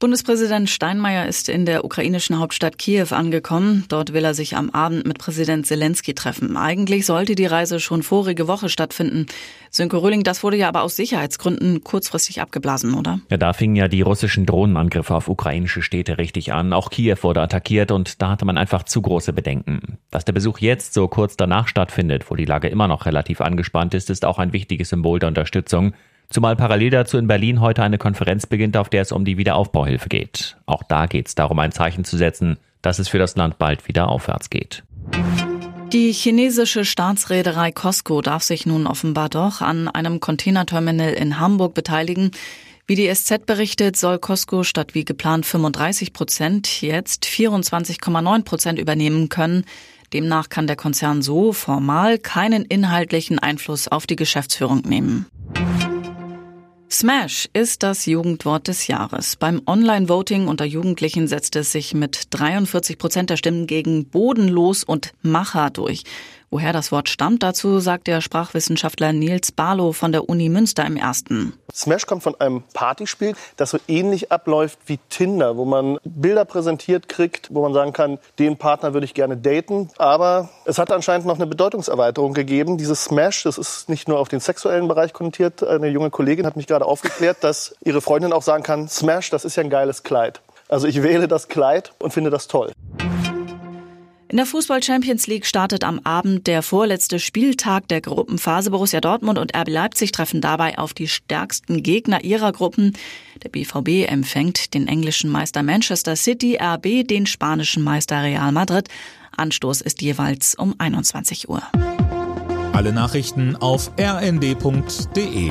Bundespräsident Steinmeier ist in der ukrainischen Hauptstadt Kiew angekommen. Dort will er sich am Abend mit Präsident Zelensky treffen. Eigentlich sollte die Reise schon vorige Woche stattfinden. Sönke Röhling, das wurde ja aber aus Sicherheitsgründen kurzfristig abgeblasen, oder? Ja, da fingen ja die russischen Drohnenangriffe auf ukrainische Städte richtig an. Auch Kiew wurde attackiert und da hatte man einfach zu große Bedenken. Dass der Besuch jetzt so kurz danach stattfindet, wo die Lage immer noch relativ angespannt ist, ist auch ein wichtiges Symbol der Unterstützung. Zumal parallel dazu in Berlin heute eine Konferenz beginnt, auf der es um die Wiederaufbauhilfe geht. Auch da geht es darum, ein Zeichen zu setzen, dass es für das Land bald wieder aufwärts geht. Die chinesische Staatsreederei COSCO darf sich nun offenbar doch an einem Containerterminal in Hamburg beteiligen. Wie die SZ berichtet, soll COSCO statt wie geplant 35 Prozent jetzt 24,9 Prozent übernehmen können. Demnach kann der Konzern so formal keinen inhaltlichen Einfluss auf die Geschäftsführung nehmen. Smash ist das Jugendwort des Jahres. Beim Online-Voting unter Jugendlichen setzt es sich mit 43 Prozent der Stimmen gegen bodenlos und Macher durch. Woher das Wort stammt, dazu sagt der Sprachwissenschaftler Nils Barlow von der Uni Münster im ersten. Smash kommt von einem Partyspiel, das so ähnlich abläuft wie Tinder, wo man Bilder präsentiert kriegt, wo man sagen kann, den Partner würde ich gerne daten. Aber es hat anscheinend noch eine Bedeutungserweiterung gegeben. Dieses Smash, das ist nicht nur auf den sexuellen Bereich konnotiert. Eine junge Kollegin hat mich gerade aufgeklärt, dass ihre Freundin auch sagen kann, Smash, das ist ja ein geiles Kleid. Also ich wähle das Kleid und finde das toll. In der Fußball Champions League startet am Abend der vorletzte Spieltag der Gruppenphase. Borussia Dortmund und RB Leipzig treffen dabei auf die stärksten Gegner ihrer Gruppen. Der BVB empfängt den englischen Meister Manchester City, RB den spanischen Meister Real Madrid. Anstoß ist jeweils um 21 Uhr. Alle Nachrichten auf rnd.de